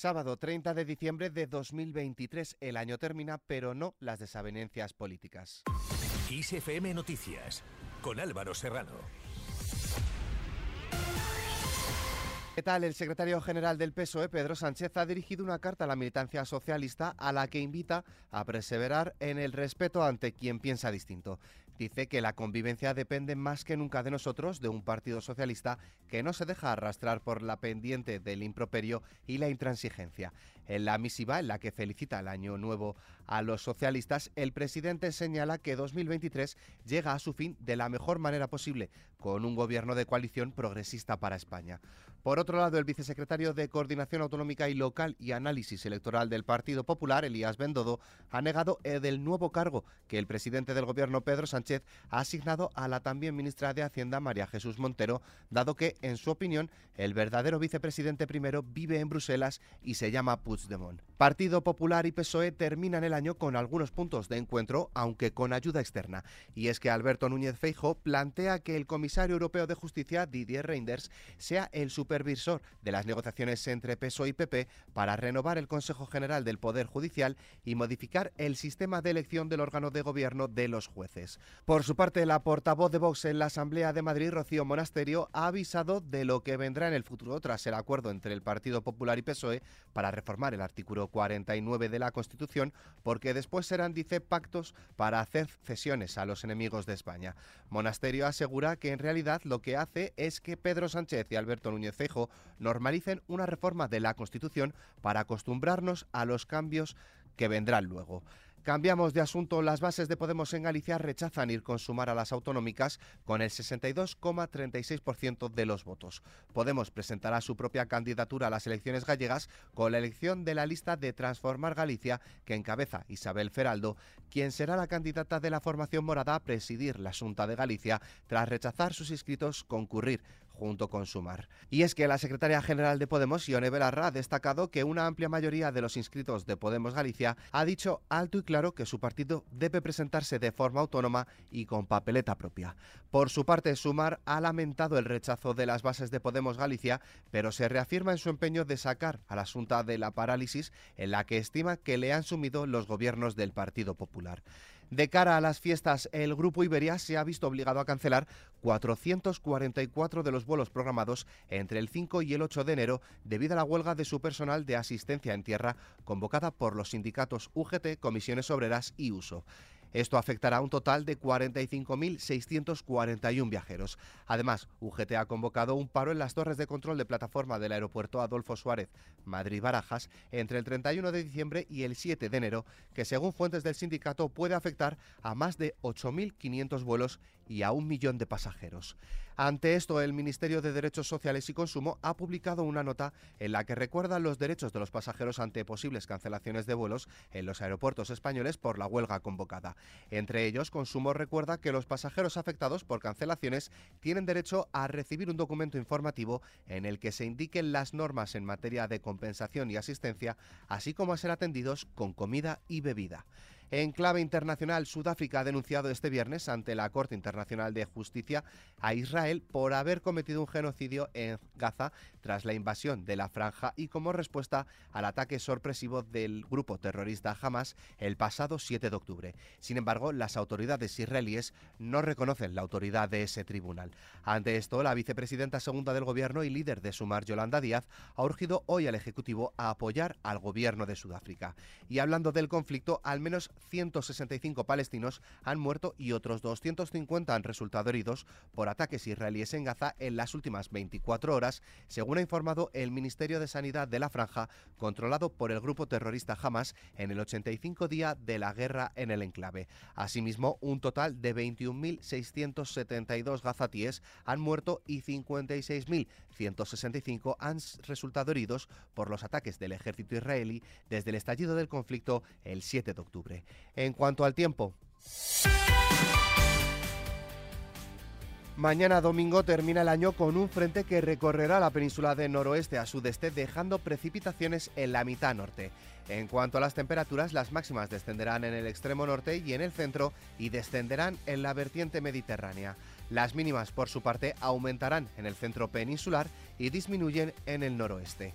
Sábado 30 de diciembre de 2023. El año termina, pero no las desavenencias políticas. ISFM Noticias, con Álvaro Serrano. ¿Qué tal? El secretario general del PSOE, Pedro Sánchez, ha dirigido una carta a la militancia socialista a la que invita a perseverar en el respeto ante quien piensa distinto. Dice que la convivencia depende más que nunca de nosotros, de un partido socialista que no se deja arrastrar por la pendiente del improperio y la intransigencia. En la misiva en la que felicita el año nuevo a los socialistas, el presidente señala que 2023 llega a su fin de la mejor manera posible, con un gobierno de coalición progresista para España. Por otro lado, el vicesecretario de Coordinación Autonómica y Local y Análisis Electoral del Partido Popular, Elías Bendodo, ha negado el nuevo cargo que el presidente del gobierno, Pedro Sánchez, ha asignado a la también ministra de Hacienda, María Jesús Montero, dado que, en su opinión, el verdadero vicepresidente primero vive en Bruselas y se llama Puigdemont. Özdemon Partido Popular y PSOE terminan el año con algunos puntos de encuentro, aunque con ayuda externa. Y es que Alberto Núñez Feijo plantea que el comisario europeo de justicia, Didier Reinders, sea el supervisor de las negociaciones entre PSOE y PP para renovar el Consejo General del Poder Judicial y modificar el sistema de elección del órgano de gobierno de los jueces. Por su parte, la portavoz de Vox en la Asamblea de Madrid, Rocío Monasterio, ha avisado de lo que vendrá en el futuro tras el acuerdo entre el Partido Popular y PSOE para reformar el artículo 49 de la Constitución, porque después serán, dice, pactos para hacer cesiones a los enemigos de España. Monasterio asegura que en realidad lo que hace es que Pedro Sánchez y Alberto Núñez Feijo normalicen una reforma de la Constitución para acostumbrarnos a los cambios que vendrán luego. Cambiamos de asunto. Las bases de Podemos en Galicia rechazan ir con sumar a las autonómicas con el 62,36% de los votos. Podemos presentará su propia candidatura a las elecciones gallegas con la elección de la lista de Transformar Galicia que encabeza Isabel Feraldo, quien será la candidata de la formación morada a presidir la Junta de Galicia tras rechazar sus inscritos concurrir junto con Sumar. Y es que la secretaria general de Podemos, Ione Belarra, ha destacado que una amplia mayoría de los inscritos de Podemos Galicia ha dicho alto y claro que su partido debe presentarse de forma autónoma y con papeleta propia. Por su parte, Sumar ha lamentado el rechazo de las bases de Podemos Galicia, pero se reafirma en su empeño de sacar a la Junta de la parálisis en la que estima que le han sumido los gobiernos del Partido Popular. De cara a las fiestas, el Grupo Iberia se ha visto obligado a cancelar 444 de los vuelos programados entre el 5 y el 8 de enero debido a la huelga de su personal de asistencia en tierra convocada por los sindicatos UGT, Comisiones Obreras y Uso. Esto afectará a un total de 45.641 viajeros. Además, UGT ha convocado un paro en las torres de control de plataforma del aeropuerto Adolfo Suárez, Madrid-Barajas, entre el 31 de diciembre y el 7 de enero, que según fuentes del sindicato puede afectar a más de 8.500 vuelos y a un millón de pasajeros. Ante esto, el Ministerio de Derechos Sociales y Consumo ha publicado una nota en la que recuerda los derechos de los pasajeros ante posibles cancelaciones de vuelos en los aeropuertos españoles por la huelga convocada. Entre ellos, Consumo recuerda que los pasajeros afectados por cancelaciones tienen derecho a recibir un documento informativo en el que se indiquen las normas en materia de compensación y asistencia, así como a ser atendidos con comida y bebida. En clave internacional, Sudáfrica ha denunciado este viernes ante la Corte Internacional de Justicia a Israel por haber cometido un genocidio en Gaza tras la invasión de la franja y como respuesta al ataque sorpresivo del grupo terrorista Hamas el pasado 7 de octubre. Sin embargo, las autoridades israelíes no reconocen la autoridad de ese tribunal. Ante esto, la vicepresidenta segunda del gobierno y líder de Sumar, Yolanda Díaz, ha urgido hoy al Ejecutivo a apoyar al gobierno de Sudáfrica. Y hablando del conflicto, al menos 165 palestinos han muerto y otros 250 han resultado heridos por ataques israelíes en Gaza en las últimas 24 horas, según ha informado el Ministerio de Sanidad de la Franja, controlado por el grupo terrorista Hamas en el 85 día de la guerra en el enclave. Asimismo, un total de 21.672 gazatíes han muerto y 56.165 han resultado heridos por los ataques del ejército israelí desde el estallido del conflicto el 7 de octubre. En cuanto al tiempo. Mañana domingo termina el año con un frente que recorrerá la península de noroeste a sudeste dejando precipitaciones en la mitad norte. En cuanto a las temperaturas, las máximas descenderán en el extremo norte y en el centro y descenderán en la vertiente mediterránea. Las mínimas, por su parte, aumentarán en el centro peninsular y disminuyen en el noroeste.